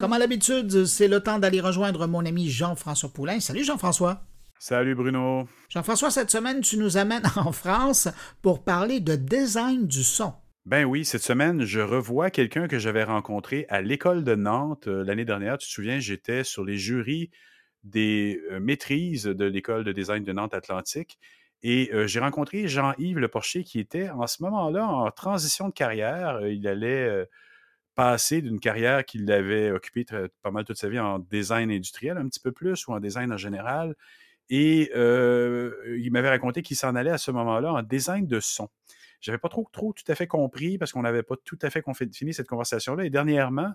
Comme à l'habitude, c'est le temps d'aller rejoindre mon ami Jean-François Poulain. Salut Jean-François. Salut Bruno. Jean-François, cette semaine, tu nous amènes en France pour parler de design du son. Ben oui, cette semaine, je revois quelqu'un que j'avais rencontré à l'école de Nantes euh, l'année dernière. Tu te souviens, j'étais sur les jurys des euh, maîtrises de l'école de design de Nantes Atlantique. Et euh, j'ai rencontré Jean-Yves Le Porcher qui était en ce moment-là en transition de carrière. il allait passé d'une carrière qu'il avait occupée pas mal toute sa vie en design industriel, un petit peu plus, ou en design en général. Et il m'avait raconté qu'il s'en allait à ce moment-là en design de son. J'avais pas trop, trop tout à fait compris parce qu'on n'avait pas tout à fait fini cette conversation-là. Et dernièrement,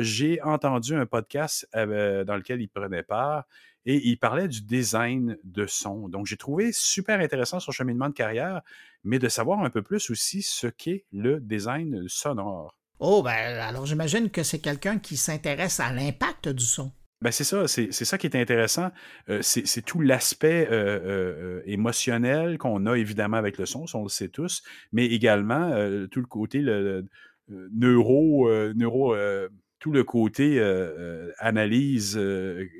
j'ai entendu un podcast dans lequel il prenait part et il parlait du design de son. Donc, j'ai trouvé super intéressant son cheminement de carrière, mais de savoir un peu plus aussi ce qu'est le design sonore. Oh, ben alors j'imagine que c'est quelqu'un qui s'intéresse à l'impact du son. Ben c'est ça, c'est ça qui est intéressant. Euh, c'est tout l'aspect euh, euh, émotionnel qu'on a évidemment avec le son, on le sait tous, mais également tout le côté neuro, neuro tout le côté analyse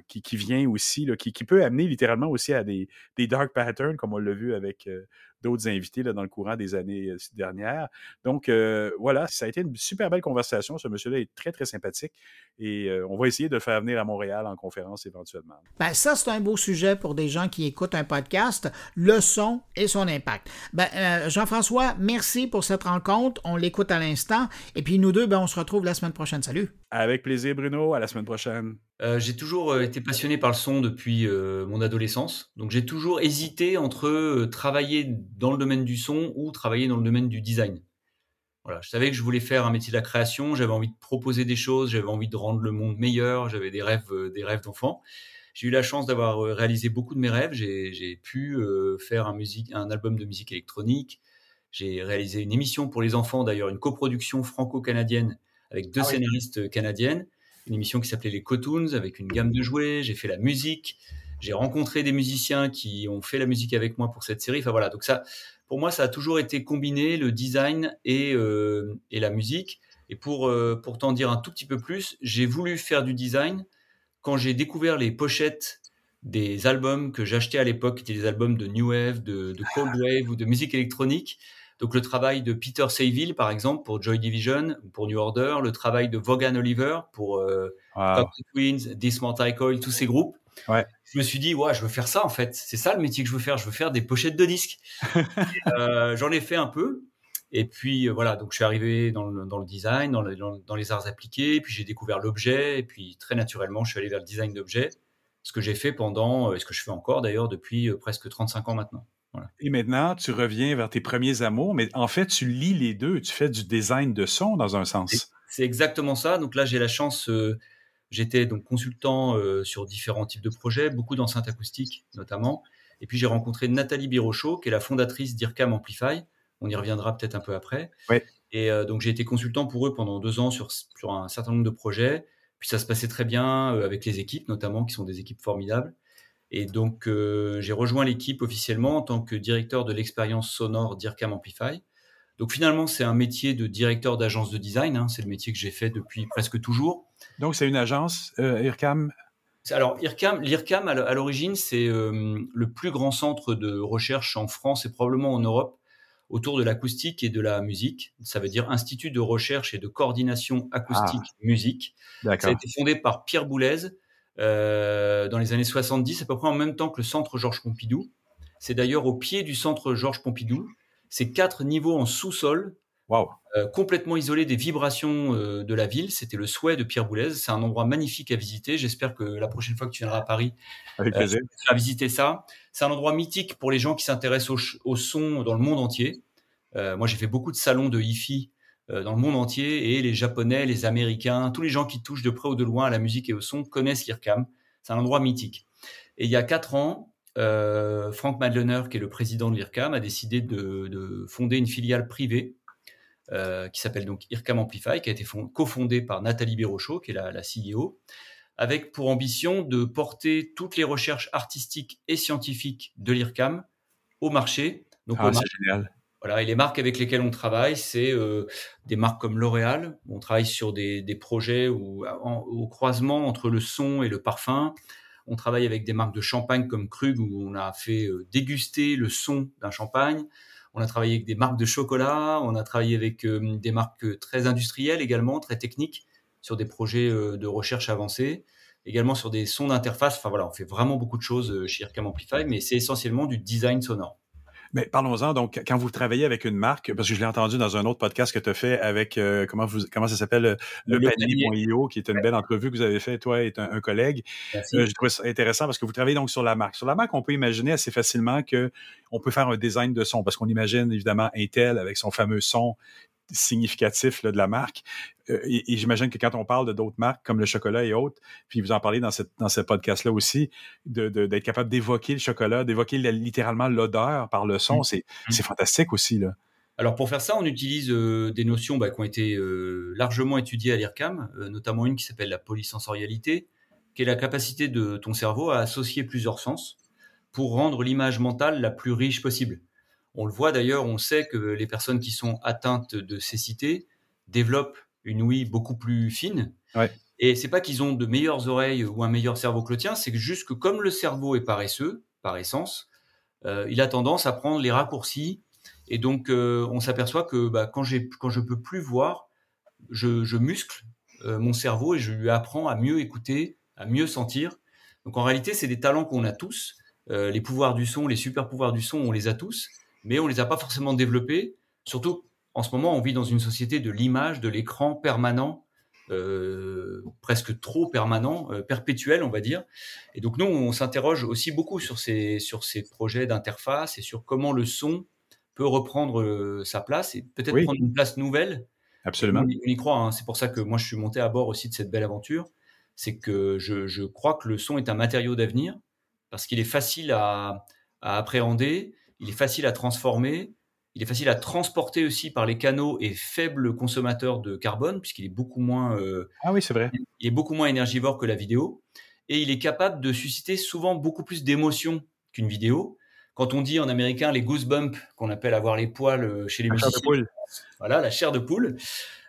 qui, vient aussi, qui, peut amener littéralement aussi à des, des dark patterns, comme on l'a vu avec d'autres invités là, dans le courant des années euh, dernières. Donc, euh, voilà, ça a été une super belle conversation. Ce monsieur-là est très, très sympathique et euh, on va essayer de le faire venir à Montréal en conférence éventuellement. Ben, ça, c'est un beau sujet pour des gens qui écoutent un podcast, le son et son impact. Ben, Jean-François, merci pour cette rencontre. On l'écoute à l'instant. Et puis, nous deux, ben, on se retrouve la semaine prochaine. Salut. Avec plaisir, Bruno. À la semaine prochaine. Euh, j'ai toujours euh, été passionné par le son depuis euh, mon adolescence. Donc j'ai toujours hésité entre travailler dans le domaine du son ou travailler dans le domaine du design. Voilà, je savais que je voulais faire un métier de la création, j'avais envie de proposer des choses, j'avais envie de rendre le monde meilleur, j'avais des rêves, des rêves d'enfant. J'ai eu la chance d'avoir réalisé beaucoup de mes rêves. J'ai pu faire un, musique, un album de musique électronique. J'ai réalisé une émission pour les enfants, d'ailleurs une coproduction franco-canadienne avec deux ah scénaristes canadiennes une émission qui s'appelait les Cotoons avec une gamme de jouets. J'ai fait la musique. J'ai rencontré des musiciens qui ont fait la musique avec moi pour cette série. Enfin voilà, donc ça, pour moi, ça a toujours été combiné le design et, euh, et la musique. Et pour, euh, pour t'en dire un tout petit peu plus, j'ai voulu faire du design quand j'ai découvert les pochettes des albums que j'achetais à l'époque, qui étaient des albums de New Wave, de Cold Wave ou de musique électronique. Donc le travail de Peter Saville, par exemple, pour Joy Division, pour New Order, le travail de Vaughan Oliver pour euh, Twins, This Coil, tous ces groupes. Ouais. Je me suis dit, ouais, je veux faire ça en fait. C'est ça le métier que je veux faire. Je veux faire des pochettes de disques. euh, J'en ai fait un peu. Et puis euh, voilà, donc je suis arrivé dans le, dans le design, dans, dans, les arts appliqués. Puis j'ai découvert l'objet. Et puis très naturellement, je suis allé vers le design d'objets. Ce que j'ai fait pendant, et ce que je fais encore d'ailleurs depuis euh, presque 35 ans maintenant. Et maintenant, tu reviens vers tes premiers amours, mais en fait, tu lis les deux. Tu fais du design de son dans un sens. C'est exactement ça. Donc là, j'ai la chance. Euh, j'étais donc consultant euh, sur différents types de projets, beaucoup d'enceintes acoustiques notamment. Et puis j'ai rencontré Nathalie Birochot, qui est la fondatrice d'IRCAM Amplify. On y reviendra peut-être un peu après. Et euh, donc j'ai été consultant pour eux pendant deux ans sur, sur un certain nombre de projets. Puis ça se passait très bien avec les équipes, notamment, qui sont des équipes formidables. Et donc, euh, j'ai rejoint l'équipe officiellement en tant que directeur de l'expérience sonore d'IRCAM Amplify. Donc finalement, c'est un métier de directeur d'agence de design. Hein. c'est le métier que j'ai fait depuis presque toujours. Donc c'est une agence, euh, IRCAM Alors IRCAM, l'IRCAM à l'origine, c'est euh, le plus grand centre de recherche en France et probablement en Europe autour de l'acoustique et de la musique. Ça veut dire Institut de recherche et de coordination acoustique ah. Ça a été fondé par Pierre Boulez, dans les années 70, à peu près en même temps que le centre Georges Pompidou. C'est d'ailleurs au pied du centre Georges Pompidou. C'est quatre niveaux en sous-sol, euh, complètement isolés des vibrations euh, de la ville. C'était le souhait de Pierre Boulez. C'est un endroit magnifique à visiter. J'espère que la prochaine fois que tu viendras à Paris, Avec tu vas visiter ça. C'est un endroit mythique pour les gens qui s'intéressent au, au, son dans le monde entier. moi, j'ai fait beaucoup de salons de hi-fi euh, dans le monde entier et les Japonais, les Américains, tous les gens qui touchent de près ou de loin à la musique et au son connaissent l'IRCAM. C'est un endroit mythique. Et il y a quatre ans, euh, Frank Madlener, qui est le président de l'IRCAM, a décidé de, fonder une filiale privée euh, qui s'appelle donc IRCAM Amplify, qui a été cofondée par Nathalie Birochot, qui est la, la, CEO, avec pour ambition de porter toutes les recherches artistiques et scientifiques de l'IRCAM au marché. Donc ah, c'est génial Et les marques avec lesquelles on travaille, c'est des marques comme L'Oréal. On travaille sur des, projets au croisement entre le son et le parfum. On travaille avec des marques de champagne comme Krug où on a fait déguster le son d'un champagne. On a travaillé avec des marques de chocolat. On a travaillé avec des marques très industrielles également, très techniques, sur des projets de recherche avancée. Également sur des sons d'interface. Enfin voilà, on fait vraiment beaucoup de choses chez IRCAM Amplify, mais c'est essentiellement du design sonore. Mais parlons-en. Donc, quand vous travaillez avec une marque, parce que je l'ai entendu dans un autre podcast que tu as fait avec, euh, comment, vous, comment ça s'appelle, euh, le, le qui est une belle entrevue que vous avez fait, toi et un, collègue. Euh, je trouve ça intéressant parce que vous travaillez donc sur la marque. Sur la marque, on peut imaginer assez facilement que on peut faire un design de son parce qu'on imagine évidemment Intel avec son fameux son significatif de la marque. Euh, et, j'imagine que quand on parle de d'autres marques comme le chocolat et autres, puis vous en parlez dans, cette, dans ce podcast-là aussi, d'être de, capable d'évoquer le chocolat, d'évoquer littéralement l'odeur par le son, mmh. mmh. c'est fantastique aussi. Là. Alors pour faire ça, on utilise euh, des notions bah, qui ont été euh, largement étudiées à l'IRCAM, notamment une qui s'appelle la polysensorialité, qui est la capacité de ton cerveau à associer plusieurs sens pour rendre l'image mentale la plus riche possible. On le voit d'ailleurs, on sait que les personnes qui sont atteintes de cécité développent une ouïe beaucoup plus fine. Ouais. Et c'est pas qu'ils ont de meilleures oreilles ou un meilleur cerveau que le tien, c'est juste que comme le cerveau est paresseux, par essence, euh, il a tendance à prendre les raccourcis. Et donc, euh, on s'aperçoit que bah, quand, quand je peux plus voir, je, muscle euh, mon cerveau et je lui apprends à mieux écouter, à mieux sentir. Donc, en réalité, c'est des talents qu'on a tous. les pouvoirs du son, les super pouvoirs du son, on les a tous mais on les a pas forcément développés. Surtout, en ce moment, on vit dans une société de l'image, de l'écran permanent, euh, presque trop permanent, euh, perpétuel, on va dire. Et donc, nous, on s'interroge aussi beaucoup sur ces, sur ces projets d'interface et sur comment le son peut reprendre euh, sa place et peut-être prendre une place nouvelle. Absolument. On, y croit. Hein. C'est pour ça que moi, je suis monté à bord aussi de cette belle aventure. C'est que je, je, crois que le son est un matériau d'avenir parce qu'il est facile à, à appréhender il est facile à transformer, il est facile à transporter aussi par les canaux et faible consommateur de carbone, puisqu'il est beaucoup moins. Euh, ah oui, c'est vrai. Il est beaucoup moins énergivore que la vidéo. Et il est capable de susciter souvent beaucoup plus d'émotions qu'une vidéo. Quand on dit en américain les goosebumps, qu'on appelle avoir les poils euh, chez les la musiciens. Chair de poule. Voilà, la chair de poule.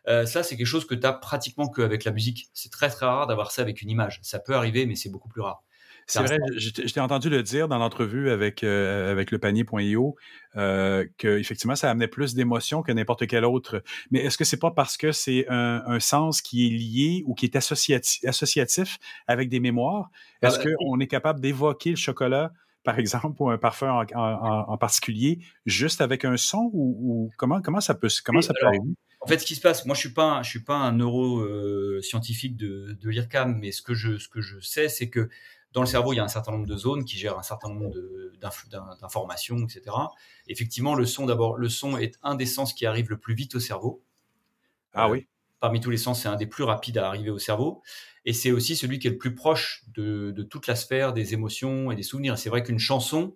Euh, ça, c'est quelque chose que tu as pratiquement qu'avec la musique. C'est très très rare d'avoir ça avec une image. Ça peut arriver, mais c'est beaucoup plus rare. C'est vrai, je, t'ai entendu le dire dans l'entrevue avec, euh, avec le panier.io euh, qu'effectivement, ça amenait plus d'émotions que n'importe quel autre. Mais est-ce que c'est pas parce que c'est un, sens qui est lié ou qui est associatif, associatif avec des mémoires? Ah est-ce ben, qu'on est capable d'évoquer le chocolat, par exemple, ou un parfum en, particulier, juste avec un son ou, comment, comment ça peut, comment ça peut arriver? En fait, ce qui se passe, moi, je suis pas, je suis pas un neuroscientifique de, de l'IRCAM, mais ce que je, ce que je sais, c'est que dans le cerveau, il y a un certain nombre de zones qui gèrent un certain nombre d'informations, etc. Effectivement, le son, d'abord, le son est un des sens qui arrive le plus vite au cerveau. Ah euh, oui. Parmi tous les sens, c'est un des plus rapides à arriver au cerveau. Et c'est aussi celui qui est le plus proche de, toute la sphère des émotions et des souvenirs. C'est vrai qu'une chanson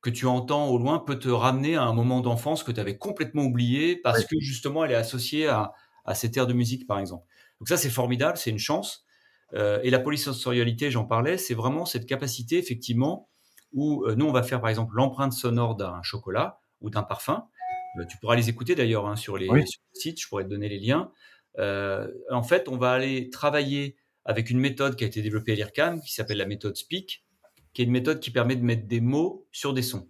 que tu entends au loin peut te ramener à un moment d'enfance que tu avais complètement oublié parce que justement elle est associée à, à cette air de musique, par exemple. Donc ça, c'est formidable, c'est une chance. Euh, et la polysensorialité, j'en parlais, c'est vraiment cette capacité, effectivement, où euh, nous, on va faire, par exemple, l'empreinte sonore d'un chocolat ou d'un parfum. Euh, tu pourras les écouter d'ailleurs hein, sur, les sites, je pourrais te donner les liens. en fait, on va aller travailler avec une méthode qui a été développée à l'IRCAM, qui s'appelle la méthode Speak, qui est une méthode qui permet de mettre des mots sur des sons.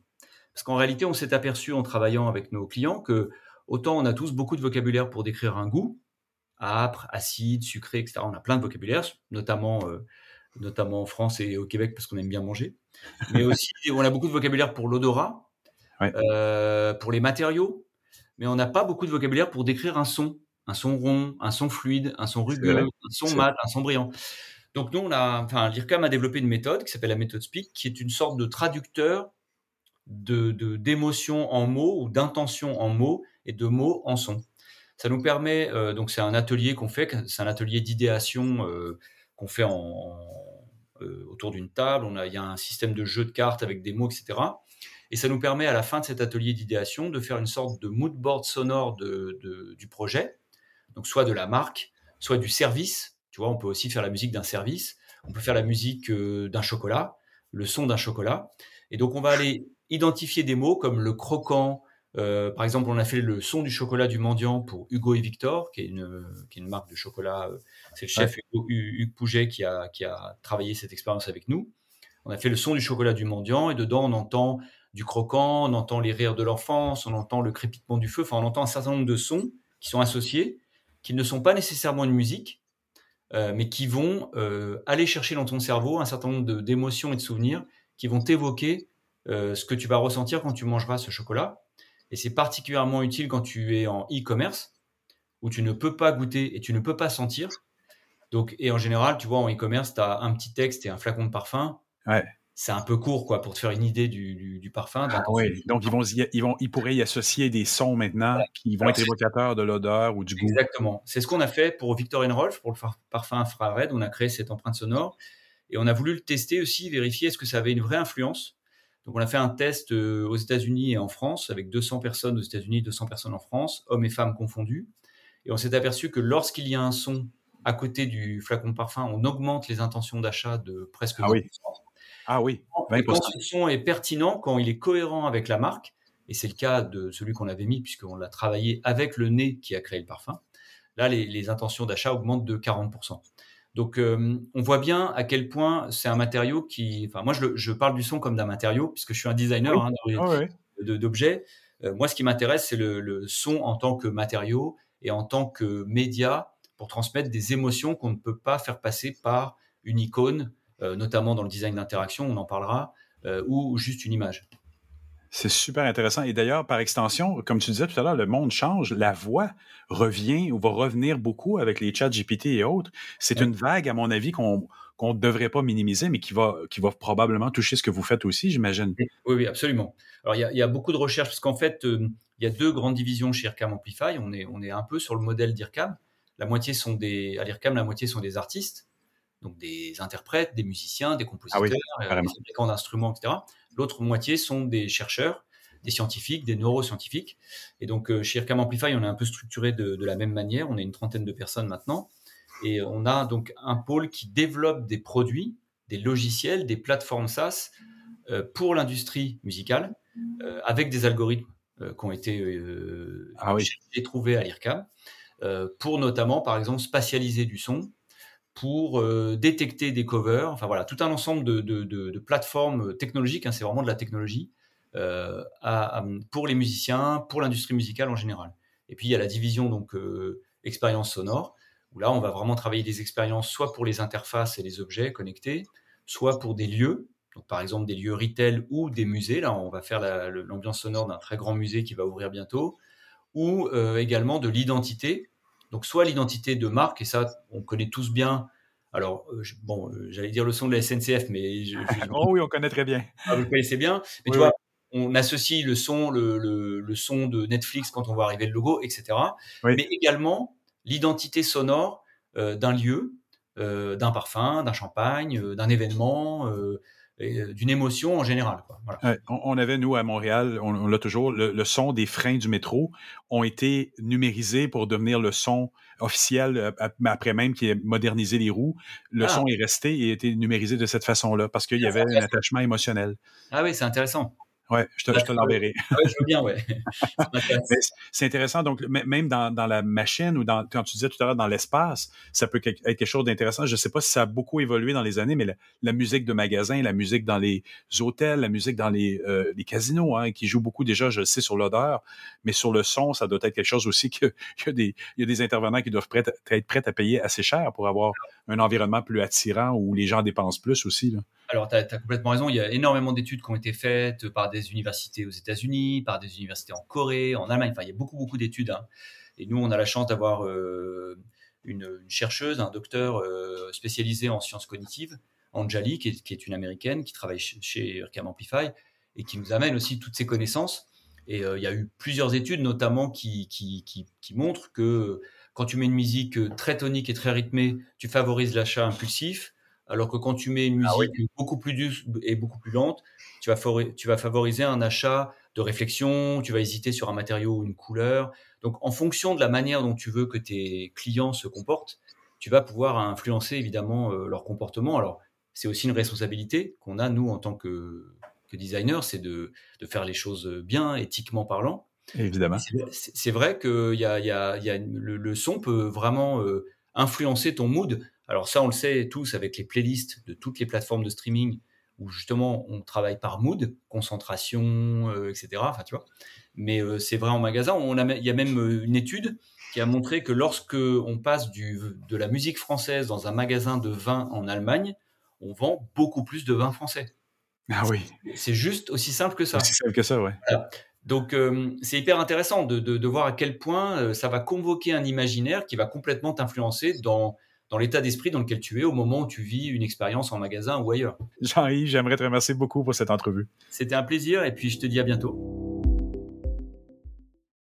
Parce qu'en réalité, on s'est aperçu en travaillant avec nos clients que autant on a tous beaucoup de vocabulaire pour décrire un goût, âpre, acide, sucré, etc. On a plein de vocabulaire, notamment, euh, notamment en France et au Québec parce qu'on aime bien manger. Mais aussi, on a beaucoup de vocabulaire pour l'odorat, euh, pour les matériaux, mais on n'a pas beaucoup de vocabulaire pour décrire un son, un son rond, un son fluide, un son rugueux, un son mat, un son brillant. Donc nous, on a, enfin, l'IRCAM a développé une méthode qui s'appelle la méthode Speak, qui est une sorte de traducteur de d'émotions en mots ou d'intentions en mots et de mots en son. Ça nous permet, euh, donc c'est un atelier qu'on fait, c'est un atelier d'idéation euh, qu'on fait euh, autour d'une table. Il y a un système de jeu de cartes avec des mots, etc. Et ça nous permet à la fin de cet atelier d'idéation de faire une sorte de mood board sonore du projet, donc soit de la marque, soit du service. Tu vois, on peut aussi faire la musique d'un service, on peut faire la musique d'un chocolat, le son d'un chocolat. Et donc on va aller identifier des mots comme le croquant, Euh, par exemple, on a fait le son du chocolat du mendiant pour Hugo et Victor, qui est une, qui est une marque de chocolat. Euh, c'est le chef Hugues Pouget qui a, qui a travaillé cette expérience avec nous. On a fait le son du chocolat du mendiant et dedans on entend du croquant, on entend les rires de l'enfance, on entend le crépitement du feu, enfin on entend un certain nombre de sons qui sont associés, qui ne sont pas nécessairement une musique, euh, mais qui vont aller chercher dans ton cerveau un certain nombre d'émotions et de souvenirs qui vont t'évoquer ce que tu vas ressentir quand tu mangeras ce chocolat. Et c'est particulièrement utile quand tu es en e-commerce, où tu ne peux pas goûter et tu ne peux pas sentir. Donc, et en général, tu vois, en e-commerce, tu as un petit texte et un flacon de parfum. Ouais. C'est un peu court, quoi, pour te faire une idée du, du, parfum. Ah, oui. Donc, ils, vont, ils, vont, ils pourraient y associer des sons maintenant qui vont être évocateurs de l'odeur ou du goût. Exactement. C'est ce qu'on a fait pour Victorine Rolf, pour le parfum infrared. On a créé cette empreinte sonore et on a voulu le tester aussi, vérifier est-ce que ça avait une vraie influence donc on a fait un test euh, aux États-Unis et en France avec 200 personnes aux États-Unis, 200 personnes en France, hommes et femmes confondus. Et on s'est aperçu que lorsqu'il y a un son à côté du flacon de parfum, on augmente les intentions d'achat de presque 20%. Ah oui. Ah oui. quand ce son est pertinent, quand il est cohérent avec la marque, et c'est le cas de celui qu'on avait mis puisqu'on l'a travaillé avec le nez qui a créé le parfum, là les, les intentions d'achat augmentent de 40%. Donc, euh, on voit bien à quel point c'est un matériau qui. Enfin, moi, je, parle du son comme d'un matériau, puisque je suis un designer hein, ah d'objets. Euh, moi, ce qui m'intéresse, c'est le, son en tant que matériau et en tant que média pour transmettre des émotions qu'on ne peut pas faire passer par une icône, euh, notamment dans le design d'interaction, on en parlera, ou juste une image. C'est super intéressant. Et d'ailleurs, par extension, comme tu disais tout à l'heure, le monde change. La voix revient ou va revenir beaucoup avec les chats GPT et autres. C'est une vague, à mon avis, qu'on ne devrait pas minimiser, mais qui va, qui va probablement toucher ce que vous faites aussi, j'imagine. Oui, oui, absolument. Alors, il y, a, beaucoup de recherches, parce qu'en fait, euh, il y a deux grandes divisions chez IRCAM Amplify. On est, on est un peu sur le modèle d'IRCAM. La moitié sont des, à l'IRCAM, la moitié sont des artistes, donc des interprètes, des musiciens, des compositeurs, ah euh, des fabricants d'instruments, etc. L'autre moitié sont des chercheurs, des scientifiques, des neuroscientifiques. Et donc, euh, chez IRCAM Amplify, on est un peu structuré de, la même manière. On est une trentaine de personnes maintenant. Et on a donc un pôle qui développe des produits, des logiciels, des plateformes SaaS euh, pour l'industrie musicale, euh, avec des algorithmes qui ont été ah trouvés à l'IRCAM, pour notamment, par exemple, spatialiser du son, pour euh, détecter des covers. Enfin voilà, tout un ensemble de, plateformes technologiques. Hein, c'est vraiment de la technologie euh, pour les musiciens, pour l'industrie musicale en général. Et puis il y a la division donc euh, expérience sonore où là on va vraiment travailler des expériences soit pour les interfaces et les objets connectés, soit pour des lieux. Donc, par exemple des lieux retail ou des musées. Là, on va faire l'ambiance sonore d'un très grand musée qui va ouvrir bientôt, ou également de l'identité donc soit l'identité de marque, et ça, on connaît tous bien. Alors, euh, bon, euh, j'allais dire le son de la SNCF, mais... oh oui, on connaît très bien. Ah, vous le connaissez bien. Mais tu vois, on associe le son, le, le, son de Netflix quand on voit arriver le logo, etc. Mais également l'identité sonore euh, d'un lieu, d'un parfum, d'un champagne, d'un événement, d'une émotion en général. on, avait, nous, à Montréal, on, l'a toujours, le, son des freins du métro ont été numérisés pour devenir le son officiel, euh, après même qu'il ait modernisé les roues. Le ah. son est resté et a été numérisé de cette façon-là parce qu'il y avait un attachement émotionnel. Ah oui, c'est intéressant. Oui, je te, te l'enverrai. Ah je veux bien, ouais. c'est intéressant. Donc, même dans, dans, la machine ou dans, quand tu disais tout à l'heure dans l'espace, ça peut être quelque chose d'intéressant. Je ne sais pas si ça a beaucoup évolué dans les années, mais la, musique de magasin, la musique dans les hôtels, la musique dans les, euh, les casinos, hein, qui joue beaucoup déjà, je le sais, sur l'odeur, mais sur le son, ça doit être quelque chose aussi qu'il y, a des, y a des intervenants qui doivent être prêts à payer assez cher pour avoir un environnement plus attirant où les gens dépensent plus aussi. Là. Alors, tu as, complètement raison. Il y a énormément d'études qui ont été faites par des universités aux États-Unis, par des universités en Corée, en Allemagne. Enfin, il y a beaucoup, beaucoup d'études. Hein. Et nous, on a la chance d'avoir euh, une, chercheuse, un docteur euh, spécialisé en sciences cognitives, Anjali, qui est, une américaine, qui travaille chez, chez Amplify et qui nous amène aussi toutes ces connaissances. Et euh, il y a eu plusieurs études, notamment, qui, qui, qui, montrent que quand tu mets une musique très tonique et très rythmée, tu favorises l'achat impulsif alors que quand tu mets une ah musique beaucoup plus douce et beaucoup plus lente, tu vas, tu vas favoriser un achat de réflexion, tu vas hésiter sur un matériau ou une couleur. Donc, en fonction de la manière dont tu veux que tes clients se comportent, tu vas pouvoir influencer évidemment euh, leur comportement. Alors, c'est aussi une responsabilité qu'on a, nous, en tant que, que designer, c'est de, de, faire les choses bien, éthiquement parlant. Évidemment. C'est vrai que y a, y a, y a le, son peut vraiment euh, influencer ton mood. Alors ça, on le sait tous avec les playlists de toutes les plateformes de streaming où justement on travaille par mood, concentration, euh, etc. Enfin, tu vois. Mais euh, c'est vrai en magasin. Il y a même une étude qui a montré que lorsque on passe du, de la musique française dans un magasin de vin en Allemagne, on vend beaucoup plus de vin français. Ah oui. C'est juste aussi simple que ça. Aussi simple que ça, ouais. Donc euh, c'est hyper intéressant de, de, voir à quel point euh, ça va convoquer un imaginaire qui va complètement t'influencer dans, dans l'état d'esprit dans lequel tu es au moment où tu vis une expérience en magasin ou ailleurs. Jean-Yves, j'aimerais te remercier beaucoup pour cette entrevue. C'était un plaisir et puis je te dis à bientôt.